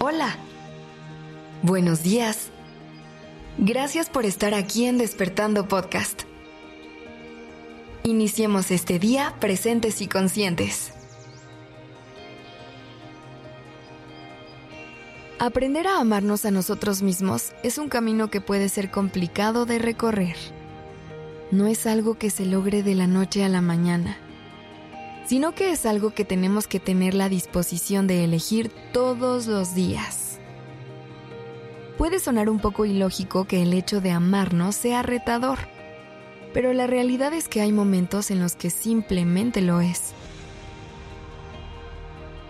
Hola. Buenos días. Gracias por estar aquí en Despertando Podcast. Iniciemos este día presentes y conscientes. Aprender a amarnos a nosotros mismos es un camino que puede ser complicado de recorrer. No es algo que se logre de la noche a la mañana sino que es algo que tenemos que tener la disposición de elegir todos los días. Puede sonar un poco ilógico que el hecho de amarnos sea retador, pero la realidad es que hay momentos en los que simplemente lo es.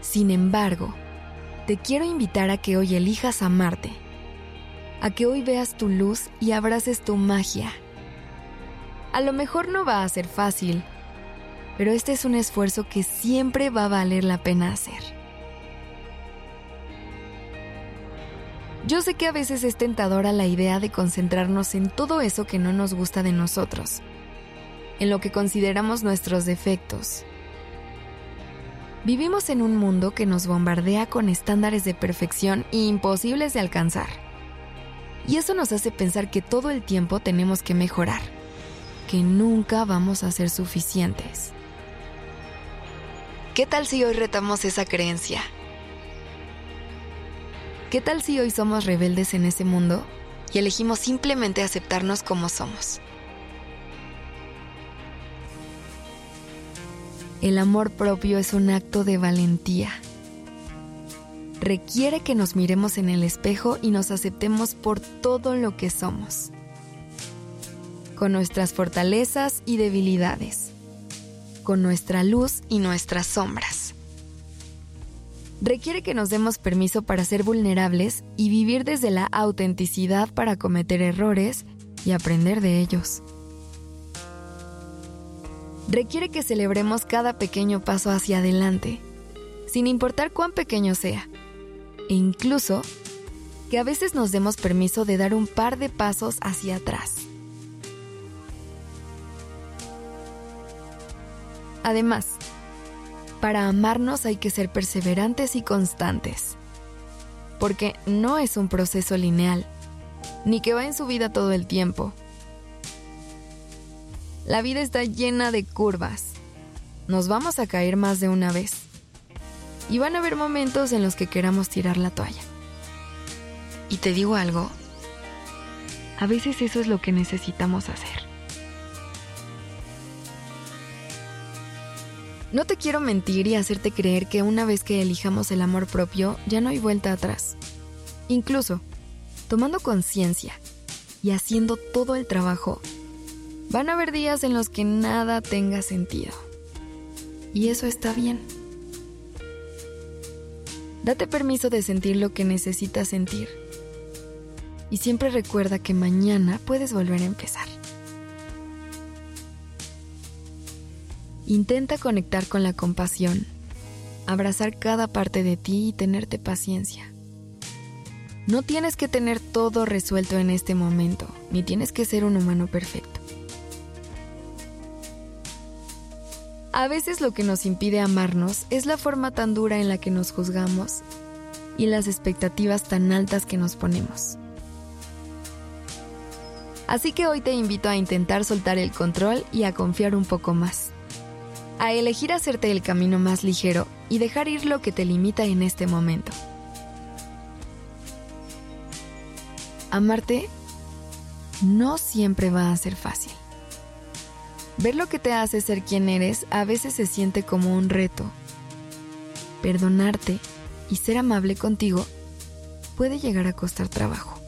Sin embargo, te quiero invitar a que hoy elijas amarte, a que hoy veas tu luz y abraces tu magia. A lo mejor no va a ser fácil, pero este es un esfuerzo que siempre va a valer la pena hacer. Yo sé que a veces es tentadora la idea de concentrarnos en todo eso que no nos gusta de nosotros, en lo que consideramos nuestros defectos. Vivimos en un mundo que nos bombardea con estándares de perfección imposibles de alcanzar. Y eso nos hace pensar que todo el tiempo tenemos que mejorar, que nunca vamos a ser suficientes. ¿Qué tal si hoy retamos esa creencia? ¿Qué tal si hoy somos rebeldes en ese mundo y elegimos simplemente aceptarnos como somos? El amor propio es un acto de valentía. Requiere que nos miremos en el espejo y nos aceptemos por todo lo que somos, con nuestras fortalezas y debilidades con nuestra luz y nuestras sombras. Requiere que nos demos permiso para ser vulnerables y vivir desde la autenticidad para cometer errores y aprender de ellos. Requiere que celebremos cada pequeño paso hacia adelante, sin importar cuán pequeño sea, e incluso que a veces nos demos permiso de dar un par de pasos hacia atrás. Además, para amarnos hay que ser perseverantes y constantes, porque no es un proceso lineal, ni que va en su vida todo el tiempo. La vida está llena de curvas. Nos vamos a caer más de una vez. Y van a haber momentos en los que queramos tirar la toalla. Y te digo algo, a veces eso es lo que necesitamos hacer. No te quiero mentir y hacerte creer que una vez que elijamos el amor propio ya no hay vuelta atrás. Incluso, tomando conciencia y haciendo todo el trabajo, van a haber días en los que nada tenga sentido. Y eso está bien. Date permiso de sentir lo que necesitas sentir. Y siempre recuerda que mañana puedes volver a empezar. Intenta conectar con la compasión, abrazar cada parte de ti y tenerte paciencia. No tienes que tener todo resuelto en este momento, ni tienes que ser un humano perfecto. A veces lo que nos impide amarnos es la forma tan dura en la que nos juzgamos y las expectativas tan altas que nos ponemos. Así que hoy te invito a intentar soltar el control y a confiar un poco más. A elegir hacerte el camino más ligero y dejar ir lo que te limita en este momento. Amarte no siempre va a ser fácil. Ver lo que te hace ser quien eres a veces se siente como un reto. Perdonarte y ser amable contigo puede llegar a costar trabajo.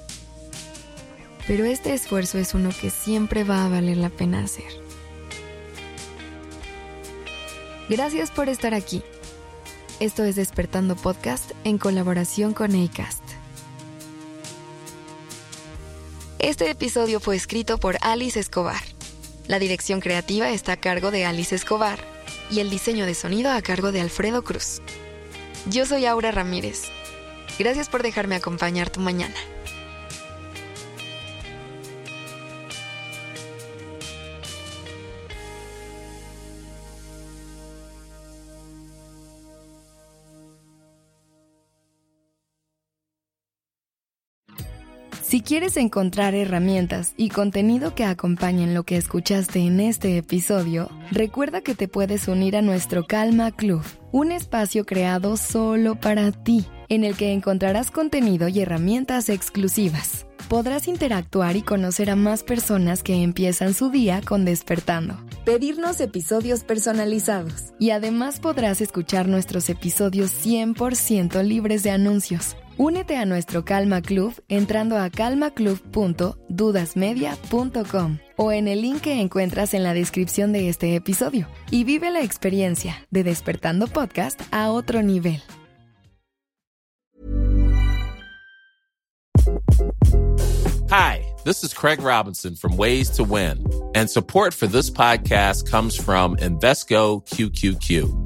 Pero este esfuerzo es uno que siempre va a valer la pena hacer. Gracias por estar aquí. Esto es Despertando Podcast en colaboración con ACAST. Este episodio fue escrito por Alice Escobar. La dirección creativa está a cargo de Alice Escobar y el diseño de sonido a cargo de Alfredo Cruz. Yo soy Aura Ramírez. Gracias por dejarme acompañar tu mañana. Si quieres encontrar herramientas y contenido que acompañen lo que escuchaste en este episodio, recuerda que te puedes unir a nuestro Calma Club, un espacio creado solo para ti, en el que encontrarás contenido y herramientas exclusivas. Podrás interactuar y conocer a más personas que empiezan su día con despertando. Pedirnos episodios personalizados. Y además podrás escuchar nuestros episodios 100% libres de anuncios Únete a nuestro Calma Club entrando a calmaclub.dudasmedia.com o en el link que encuentras en la descripción de este episodio y vive la experiencia de Despertando Podcast a otro nivel. Hi, this is Craig Robinson from Ways to Win, and support for this podcast comes from Invesco QQQ.